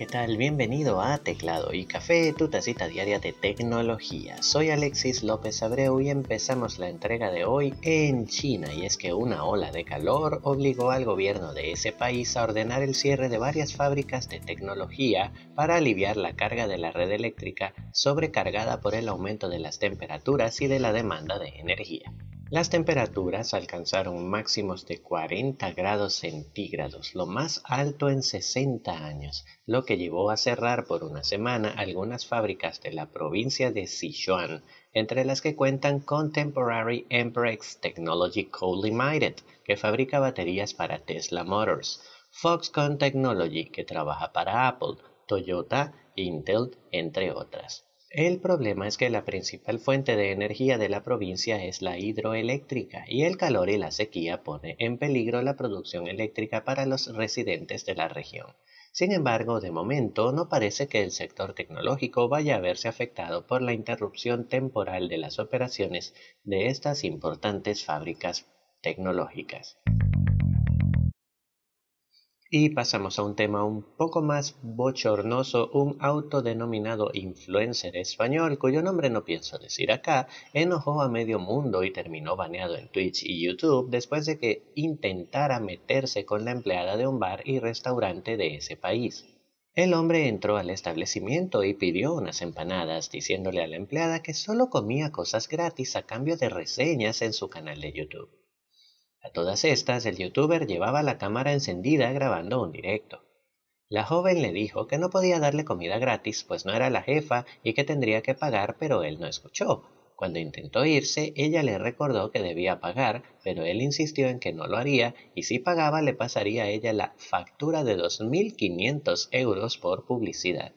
¿qué tal? Bienvenido a Teclado y Café, tu tacita diaria de tecnología. Soy Alexis López Abreu y empezamos la entrega de hoy en China y es que una ola de calor obligó al gobierno de ese país a ordenar el cierre de varias fábricas de tecnología para aliviar la carga de la red eléctrica sobrecargada por el aumento de las temperaturas y de la demanda de energía. Las temperaturas alcanzaron máximos de 40 grados centígrados, lo más alto en 60 años, lo que llevó a cerrar por una semana algunas fábricas de la provincia de Sichuan, entre las que cuentan Contemporary Emprex Technology Co. Limited, que fabrica baterías para Tesla Motors, Foxconn Technology, que trabaja para Apple, Toyota, Intel, entre otras. El problema es que la principal fuente de energía de la provincia es la hidroeléctrica y el calor y la sequía pone en peligro la producción eléctrica para los residentes de la región. Sin embargo, de momento no parece que el sector tecnológico vaya a verse afectado por la interrupción temporal de las operaciones de estas importantes fábricas tecnológicas. Y pasamos a un tema un poco más bochornoso, un autodenominado influencer español, cuyo nombre no pienso decir acá, enojó a medio mundo y terminó baneado en Twitch y YouTube después de que intentara meterse con la empleada de un bar y restaurante de ese país. El hombre entró al establecimiento y pidió unas empanadas, diciéndole a la empleada que solo comía cosas gratis a cambio de reseñas en su canal de YouTube. A todas estas, el youtuber llevaba la cámara encendida grabando un directo. La joven le dijo que no podía darle comida gratis, pues no era la jefa y que tendría que pagar, pero él no escuchó. Cuando intentó irse, ella le recordó que debía pagar, pero él insistió en que no lo haría y si pagaba le pasaría a ella la factura de 2.500 euros por publicidad.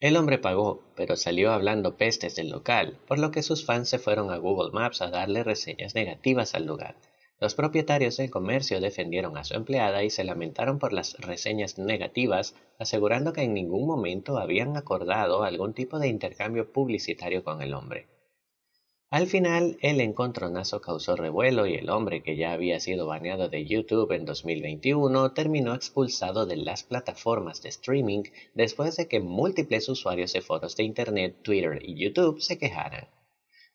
El hombre pagó, pero salió hablando pestes del local, por lo que sus fans se fueron a Google Maps a darle reseñas negativas al lugar. Los propietarios del comercio defendieron a su empleada y se lamentaron por las reseñas negativas, asegurando que en ningún momento habían acordado algún tipo de intercambio publicitario con el hombre. Al final, el encontronazo causó revuelo y el hombre, que ya había sido baneado de YouTube en 2021, terminó expulsado de las plataformas de streaming después de que múltiples usuarios de foros de Internet, Twitter y YouTube se quejaran.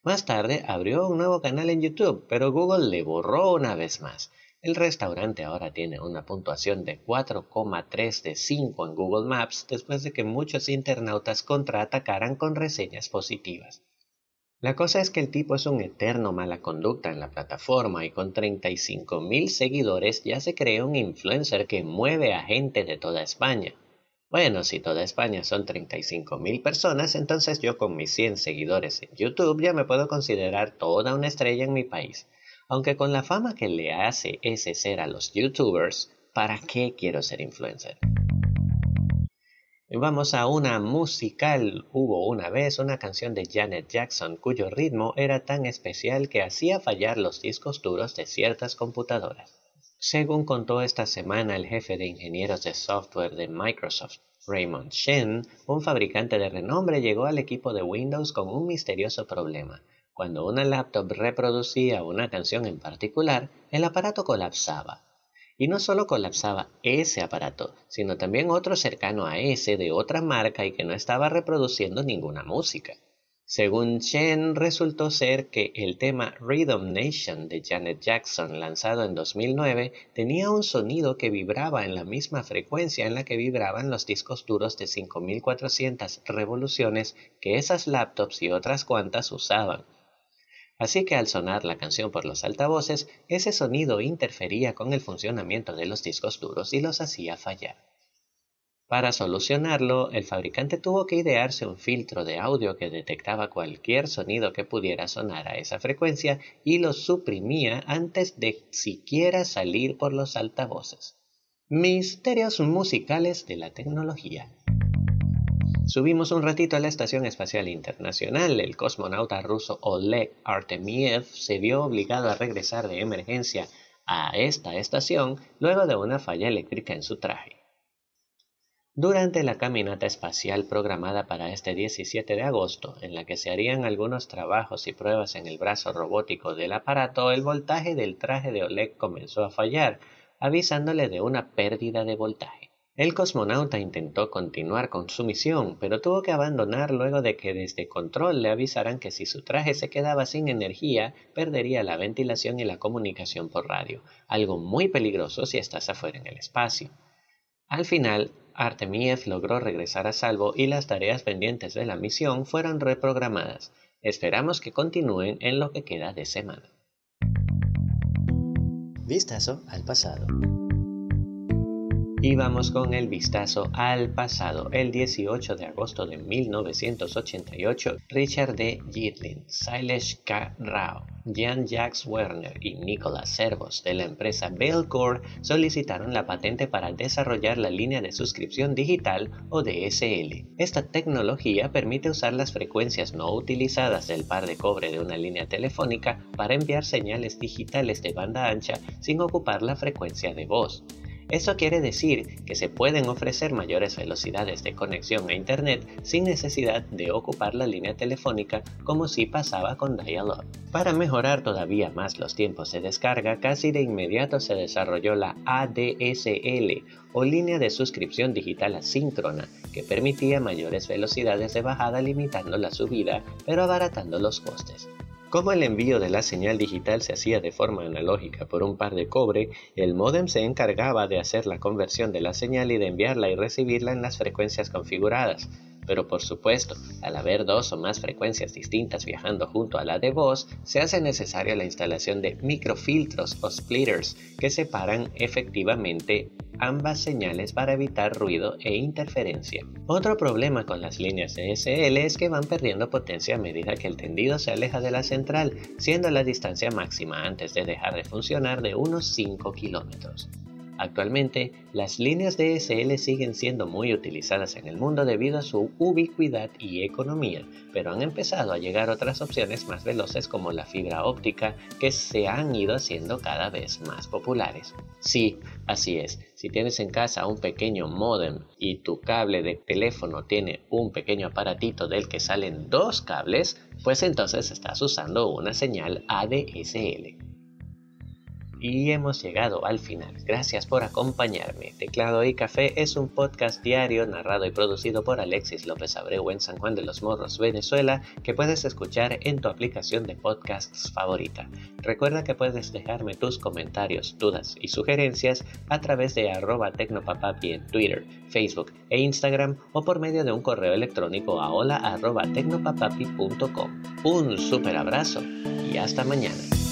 Más tarde abrió un nuevo canal en YouTube, pero Google le borró una vez más. El restaurante ahora tiene una puntuación de 4,3 de 5 en Google Maps después de que muchos internautas contraatacaran con reseñas positivas. La cosa es que el tipo es un eterno mala conducta en la plataforma y con 35 mil seguidores ya se creó un influencer que mueve a gente de toda España. Bueno, si toda España son 35 mil personas, entonces yo con mis 100 seguidores en YouTube ya me puedo considerar toda una estrella en mi país. Aunque con la fama que le hace ese ser a los YouTubers, ¿para qué quiero ser influencer? Vamos a una musical. Hubo una vez una canción de Janet Jackson cuyo ritmo era tan especial que hacía fallar los discos duros de ciertas computadoras. Según contó esta semana el jefe de ingenieros de software de Microsoft, Raymond Shen, un fabricante de renombre llegó al equipo de Windows con un misterioso problema. Cuando una laptop reproducía una canción en particular, el aparato colapsaba. Y no solo colapsaba ese aparato, sino también otro cercano a ese de otra marca y que no estaba reproduciendo ninguna música. Según Chen, resultó ser que el tema Rhythm Nation de Janet Jackson, lanzado en 2009, tenía un sonido que vibraba en la misma frecuencia en la que vibraban los discos duros de 5400 revoluciones que esas laptops y otras cuantas usaban. Así que al sonar la canción por los altavoces, ese sonido interfería con el funcionamiento de los discos duros y los hacía fallar. Para solucionarlo, el fabricante tuvo que idearse un filtro de audio que detectaba cualquier sonido que pudiera sonar a esa frecuencia y lo suprimía antes de siquiera salir por los altavoces. Misterios musicales de la tecnología. Subimos un ratito a la Estación Espacial Internacional. El cosmonauta ruso Oleg Artemiev se vio obligado a regresar de emergencia a esta estación luego de una falla eléctrica en su traje. Durante la caminata espacial programada para este 17 de agosto, en la que se harían algunos trabajos y pruebas en el brazo robótico del aparato, el voltaje del traje de Oleg comenzó a fallar, avisándole de una pérdida de voltaje. El cosmonauta intentó continuar con su misión, pero tuvo que abandonar luego de que desde control le avisaran que si su traje se quedaba sin energía, perdería la ventilación y la comunicación por radio, algo muy peligroso si estás afuera en el espacio. Al final, Artemiev logró regresar a salvo y las tareas pendientes de la misión fueron reprogramadas. Esperamos que continúen en lo que queda de semana. Vistazo al pasado. Y vamos con el vistazo al pasado. El 18 de agosto de 1988, Richard D. Gitlin, Silesh K. Rao, Jan-Jacques Werner y Nicolas Servos de la empresa Bellcore solicitaron la patente para desarrollar la línea de suscripción digital o DSL. Esta tecnología permite usar las frecuencias no utilizadas del par de cobre de una línea telefónica para enviar señales digitales de banda ancha sin ocupar la frecuencia de voz. Eso quiere decir que se pueden ofrecer mayores velocidades de conexión a Internet sin necesidad de ocupar la línea telefónica como si pasaba con dial-up. Para mejorar todavía más los tiempos de descarga, casi de inmediato se desarrolló la ADSL o línea de suscripción digital asíncrona que permitía mayores velocidades de bajada limitando la subida pero abaratando los costes. Como el envío de la señal digital se hacía de forma analógica por un par de cobre, el módem se encargaba de hacer la conversión de la señal y de enviarla y recibirla en las frecuencias configuradas. Pero por supuesto, al haber dos o más frecuencias distintas viajando junto a la de voz, se hace necesaria la instalación de microfiltros o splitters que separan efectivamente ambas señales para evitar ruido e interferencia. Otro problema con las líneas DSL es que van perdiendo potencia a medida que el tendido se aleja de la central, siendo la distancia máxima antes de dejar de funcionar de unos 5 kilómetros. Actualmente, las líneas DSL siguen siendo muy utilizadas en el mundo debido a su ubicuidad y economía, pero han empezado a llegar otras opciones más veloces como la fibra óptica que se han ido haciendo cada vez más populares. Sí, así es, si tienes en casa un pequeño modem y tu cable de teléfono tiene un pequeño aparatito del que salen dos cables, pues entonces estás usando una señal ADSL. Y hemos llegado al final. Gracias por acompañarme. Teclado y Café es un podcast diario narrado y producido por Alexis López Abreu en San Juan de los Morros, Venezuela, que puedes escuchar en tu aplicación de podcasts favorita. Recuerda que puedes dejarme tus comentarios, dudas y sugerencias a través de arroba tecnopapapi en Twitter, Facebook e Instagram o por medio de un correo electrónico a hola tecnopapapi.com. Un super abrazo y hasta mañana.